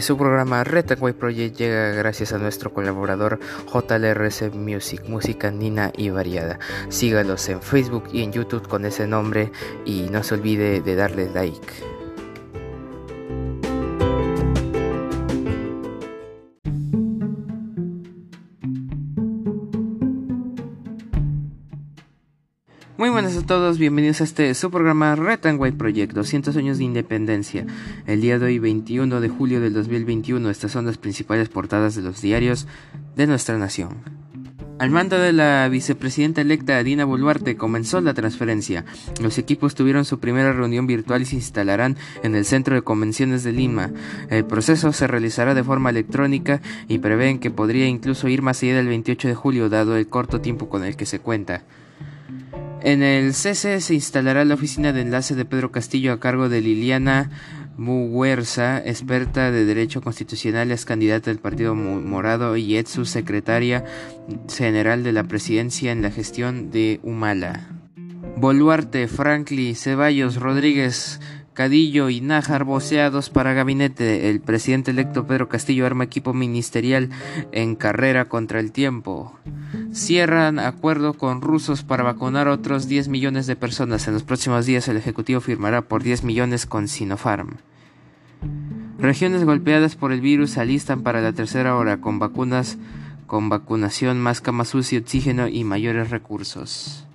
Su programa Retaway Project llega gracias a nuestro colaborador JLRC Music, música nina y variada. Sígalos en Facebook y en YouTube con ese nombre y no se olvide de darle like. Buenas a todos, bienvenidos a este su programa Red Project, 200 años de independencia. El día de hoy, 21 de julio del 2021, estas son las principales portadas de los diarios de nuestra nación. Al mando de la vicepresidenta electa Dina Boluarte comenzó la transferencia. Los equipos tuvieron su primera reunión virtual y se instalarán en el Centro de Convenciones de Lima. El proceso se realizará de forma electrónica y prevén que podría incluso ir más allá del 28 de julio dado el corto tiempo con el que se cuenta. En el CC se instalará la oficina de enlace de Pedro Castillo a cargo de Liliana Muguerza, experta de Derecho Constitucional, es candidata del Partido Morado y es secretaria general de la presidencia en la gestión de Humala. Boluarte, Franklin, Ceballos, Rodríguez, Cadillo y Nájar voceados para gabinete. El presidente electo Pedro Castillo arma equipo ministerial en carrera contra el tiempo. Cierran acuerdo con rusos para vacunar otros 10 millones de personas. En los próximos días el Ejecutivo firmará por 10 millones con Sinopharm. Regiones golpeadas por el virus alistan para la tercera hora con vacunas con vacunación, más camas UCI, oxígeno y mayores recursos.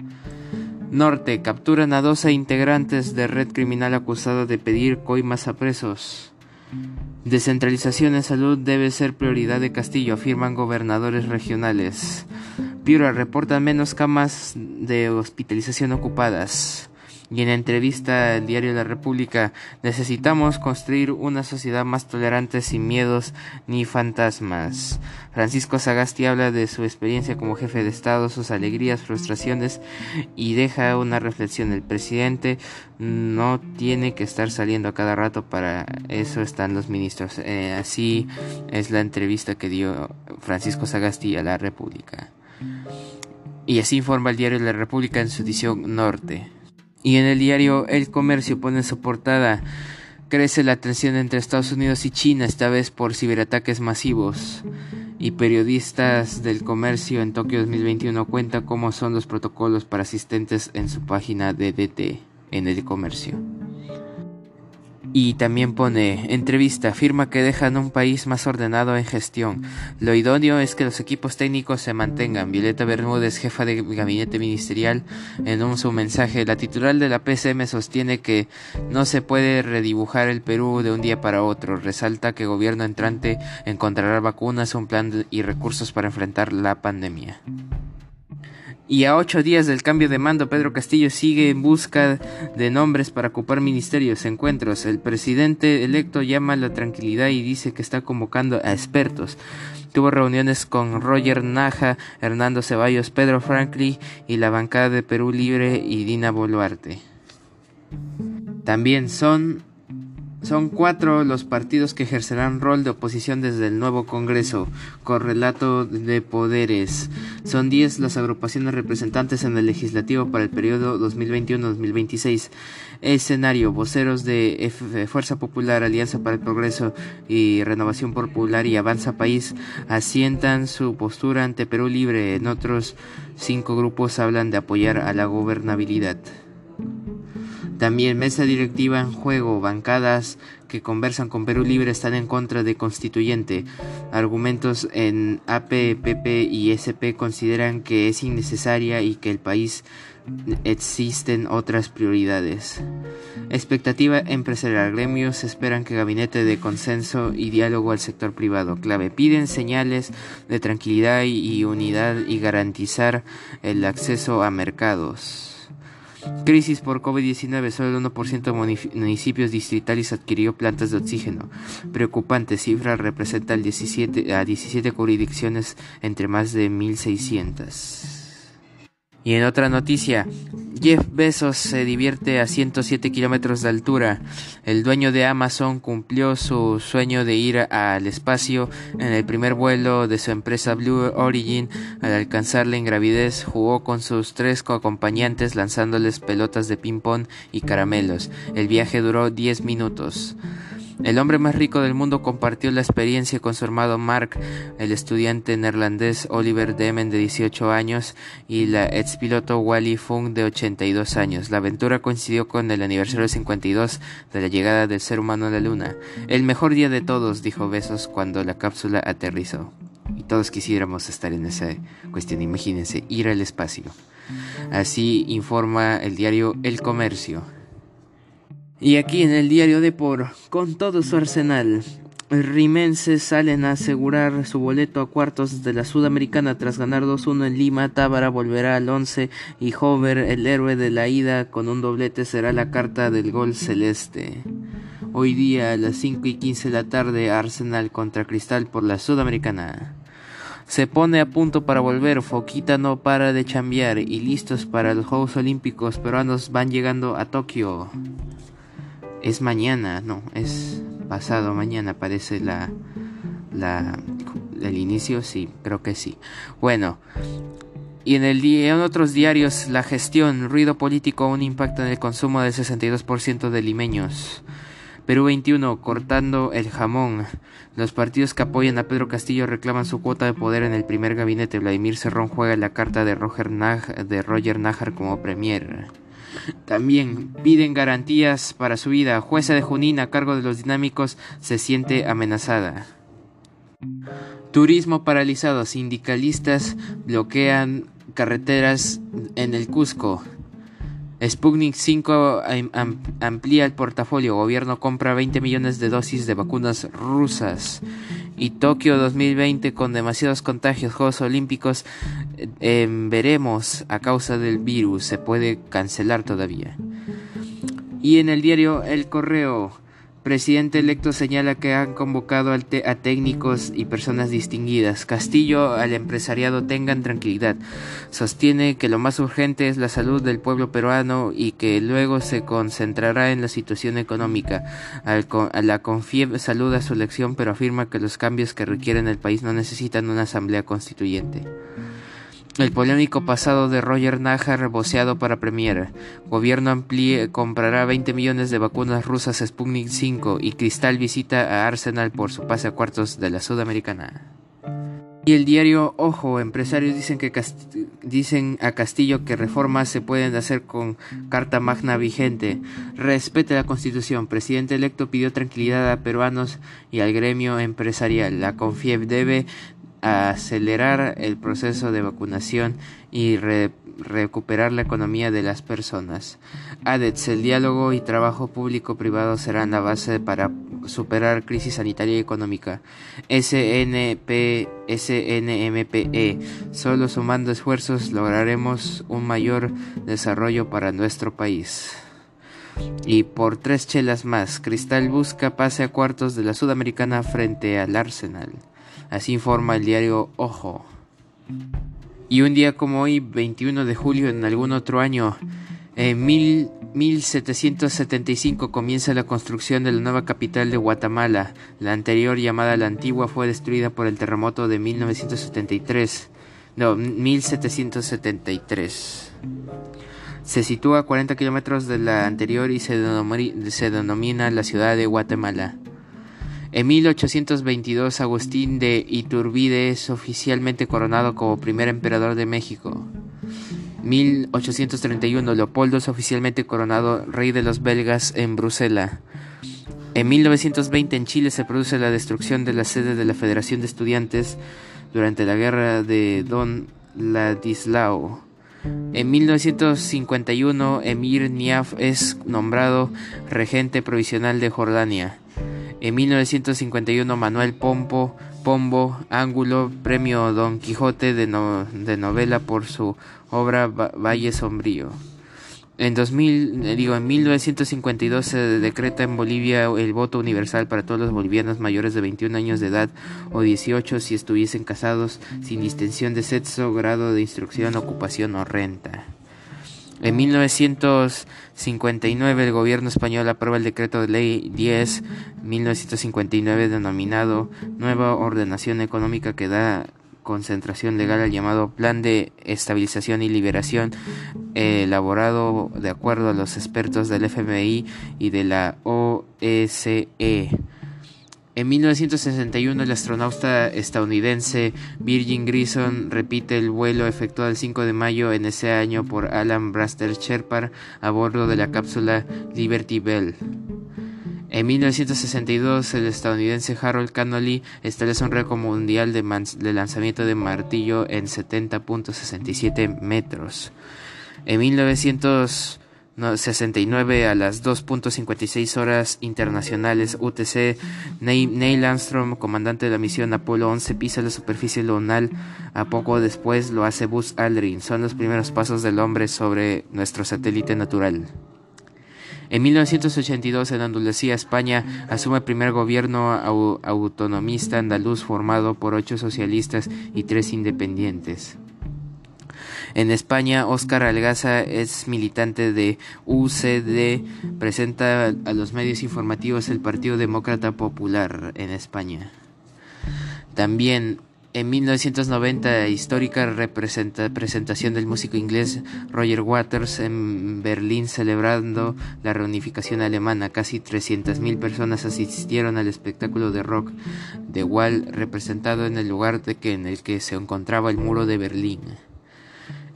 Norte. Capturan a 12 integrantes de red criminal acusada de pedir coimas a presos. Descentralización en salud debe ser prioridad de Castillo, afirman gobernadores regionales. Piura reporta menos camas de hospitalización ocupadas y en entrevista al diario La República, necesitamos construir una sociedad más tolerante sin miedos ni fantasmas. Francisco Sagasti habla de su experiencia como jefe de Estado, sus alegrías, frustraciones y deja una reflexión. El presidente no tiene que estar saliendo a cada rato, para eso están los ministros. Eh, así es la entrevista que dio Francisco Sagasti a La República. Y así informa el diario La República en su edición norte. Y en el diario El Comercio pone su portada crece la tensión entre Estados Unidos y China, esta vez por ciberataques masivos. Y periodistas del comercio en Tokio 2021 cuentan cómo son los protocolos para asistentes en su página de DT en el comercio. Y también pone, entrevista, afirma que dejan un país más ordenado en gestión. Lo idóneo es que los equipos técnicos se mantengan. Violeta Bermúdez, jefa de gabinete ministerial, en un su mensaje, la titular de la PCM sostiene que no se puede redibujar el Perú de un día para otro. Resalta que gobierno entrante encontrará vacunas, un plan y recursos para enfrentar la pandemia. Y a ocho días del cambio de mando, Pedro Castillo sigue en busca de nombres para ocupar ministerios, encuentros. El presidente electo llama a la tranquilidad y dice que está convocando a expertos. Tuvo reuniones con Roger Naja, Hernando Ceballos, Pedro Franklin y la bancada de Perú Libre y Dina Boluarte. También son son cuatro los partidos que ejercerán rol de oposición desde el nuevo Congreso, correlato de poderes. Son diez las agrupaciones representantes en el legislativo para el periodo 2021-2026. Escenario, voceros de Fuerza Popular, Alianza para el Progreso y Renovación Popular y Avanza País asientan su postura ante Perú Libre. En otros cinco grupos hablan de apoyar a la gobernabilidad. También mesa directiva en juego, bancadas que conversan con Perú Libre están en contra de constituyente. Argumentos en AP, PP y SP consideran que es innecesaria y que el país existen otras prioridades. Expectativa empresarial. Gremios esperan que gabinete de consenso y diálogo al sector privado. Clave. Piden señales de tranquilidad y unidad y garantizar el acceso a mercados. Crisis por COVID-19. Solo el 1% de municipios distritales adquirió plantas de oxígeno. Preocupante cifra representa el 17, a 17 jurisdicciones entre más de 1.600. Y en otra noticia, Jeff Bezos se divierte a 107 kilómetros de altura. El dueño de Amazon cumplió su sueño de ir al espacio en el primer vuelo de su empresa Blue Origin. Al alcanzar la ingravidez, jugó con sus tres acompañantes lanzándoles pelotas de ping-pong y caramelos. El viaje duró 10 minutos. El hombre más rico del mundo compartió la experiencia con su hermano Mark, el estudiante neerlandés Oliver Demen de 18 años y la expiloto Wally Fung de 82 años. La aventura coincidió con el aniversario 52 de la llegada del ser humano a la luna. El mejor día de todos, dijo Besos cuando la cápsula aterrizó. Y todos quisiéramos estar en esa cuestión, imagínense, ir al espacio. Así informa el diario El Comercio. Y aquí en el diario de Por, con todo su arsenal, rimenses salen a asegurar su boleto a cuartos de la Sudamericana tras ganar 2-1 en Lima. Tábara volverá al 11 y Hover, el héroe de la ida, con un doblete será la carta del gol celeste. Hoy día a las 5 y 15 de la tarde, Arsenal contra Cristal por la Sudamericana. Se pone a punto para volver, Foquita no para de chambear y listos para los Juegos Olímpicos peruanos van llegando a Tokio. Es mañana, no, es pasado mañana, parece la, la, el inicio, sí, creo que sí. Bueno, y en, el en otros diarios, la gestión, ruido político, un impacto en el consumo del 62% de limeños. Perú 21, cortando el jamón. Los partidos que apoyan a Pedro Castillo reclaman su cuota de poder en el primer gabinete. Vladimir Cerrón juega la carta de Roger, de Roger Najar como premier. También piden garantías para su vida. Jueza de Junín a cargo de los dinámicos se siente amenazada. Turismo paralizado. Sindicalistas bloquean carreteras en el Cusco. Sputnik 5 amplía el portafolio. Gobierno compra 20 millones de dosis de vacunas rusas y Tokio 2020 con demasiados contagios, Juegos Olímpicos, em, veremos a causa del virus, se puede cancelar todavía. Y en el diario El Correo, Presidente electo señala que han convocado a técnicos y personas distinguidas. Castillo al empresariado tengan tranquilidad. Sostiene que lo más urgente es la salud del pueblo peruano y que luego se concentrará en la situación económica. a la saluda su elección pero afirma que los cambios que requieren el país no necesitan una asamblea constituyente. El polémico pasado de Roger Najar reboceado para Premier. Gobierno amplíe, comprará 20 millones de vacunas rusas Sputnik 5 y Cristal visita a Arsenal por su pase a cuartos de la Sudamericana. Y el diario Ojo, empresarios dicen, que dicen a Castillo que reformas se pueden hacer con carta magna vigente. Respete la constitución. Presidente electo pidió tranquilidad a peruanos y al gremio empresarial. La CONFIEB debe acelerar el proceso de vacunación y recuperar la economía de las personas. ADETS, el diálogo y trabajo público-privado serán la base para superar crisis sanitaria y económica. SNP, SNMPE, solo sumando esfuerzos lograremos un mayor desarrollo para nuestro país. Y por tres chelas más, Cristal busca pase a cuartos de la Sudamericana frente al Arsenal. Así informa el diario Ojo. Y un día como hoy, 21 de julio en algún otro año, en 1775 comienza la construcción de la nueva capital de Guatemala. La anterior llamada la antigua fue destruida por el terremoto de 1973. No, 1773. Se sitúa a 40 kilómetros de la anterior y se denomina la ciudad de Guatemala. En 1822 Agustín de Iturbide es oficialmente coronado como primer emperador de México. 1831 Leopoldo es oficialmente coronado rey de los belgas en Bruselas. En 1920 en Chile se produce la destrucción de la sede de la Federación de Estudiantes durante la guerra de Don Ladislao. En 1951 Emir Niaf es nombrado regente provisional de Jordania. En 1951 Manuel Pompo, Pombo Ángulo, premio Don Quijote de, novela por su obra Valle Sombrío. En 2000, eh, digo, en 1952 se decreta en Bolivia el voto universal para todos los bolivianos mayores de 21 años de edad o 18 si estuviesen casados sin distinción de sexo, grado de instrucción, ocupación o renta. En 1959 el gobierno español aprueba el decreto de ley 10-1959 denominado Nueva Ordenación Económica que da concentración legal al llamado Plan de Estabilización y Liberación elaborado de acuerdo a los expertos del FMI y de la OMS En 1961, el astronauta estadounidense Virgin Grison repite el vuelo efectuado el 5 de mayo en ese año por Alan Braster Sherpa a bordo de la cápsula Liberty Bell. En 1962, el estadounidense Harold Connolly establece un récord mundial de, lanzamiento de martillo en 70.67 metros. En 1969, a las 2.56 horas internacionales UTC, Neil Armstrong, comandante de la misión Apolo 11, pisa la superficie lunar. A poco después lo hace Buzz Aldrin. Son los primeros pasos del hombre sobre nuestro satélite natural. En 1982, en Andalucía, España, asume el primer gobierno autonomista andaluz formado por ocho socialistas y tres independientes. En España, Óscar Algaza es militante de UCD, presenta a los medios informativos el Partido Demócrata Popular en España. También en 1990, histórica presentación del músico inglés Roger Waters en Berlín celebrando la reunificación alemana. Casi 300.000 personas asistieron al espectáculo de rock de Wall representado en el lugar de que, en el que se encontraba el muro de Berlín.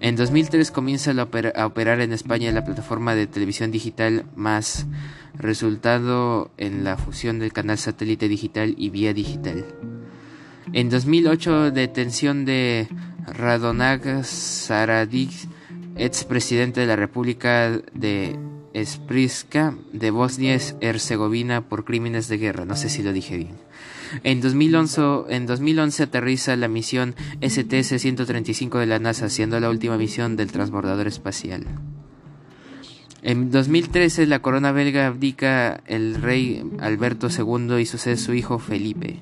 En 2003 comienza a operar en España la plataforma de televisión digital más, resultado en la fusión del canal satélite digital y vía digital. En 2008, detención de Radonag Saradic, ex presidente de la República de Spriska de Bosnia-Herzegovina por crímenes de guerra. No sé si lo dije bien. En 2011, en 2011 aterriza la misión STS-135 de la NASA, siendo la última misión del transbordador espacial. En 2013 la corona belga abdica el rey Alberto II y sucede su hijo Felipe.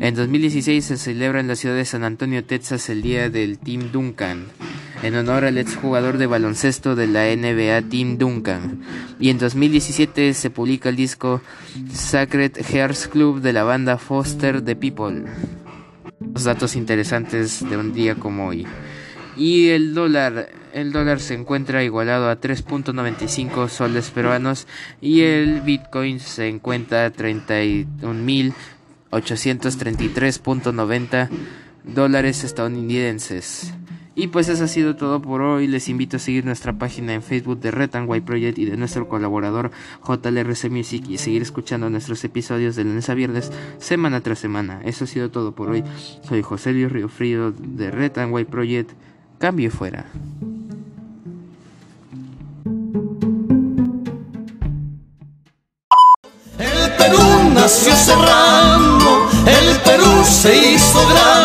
En 2016 se celebra en la ciudad de San Antonio, Texas, el día del Team Duncan, en honor al exjugador de baloncesto de la NBA Team Duncan. Y en 2017 se publica el disco Sacred Hearts Club de la banda Foster the People. Los datos interesantes de un día como hoy. Y el dólar, el dólar se encuentra igualado a 3.95 soles peruanos y el Bitcoin se encuentra a 31 mil 833.90 dólares estadounidenses. Y pues eso ha sido todo por hoy. Les invito a seguir nuestra página en Facebook de Red and White Project y de nuestro colaborador JLRC Music y seguir escuchando nuestros episodios de lunes a viernes, semana tras semana. Eso ha sido todo por hoy. Soy José Luis Río Frío de Red and White Project. Cambio fuera. nació cerrando, el Perú se hizo grande.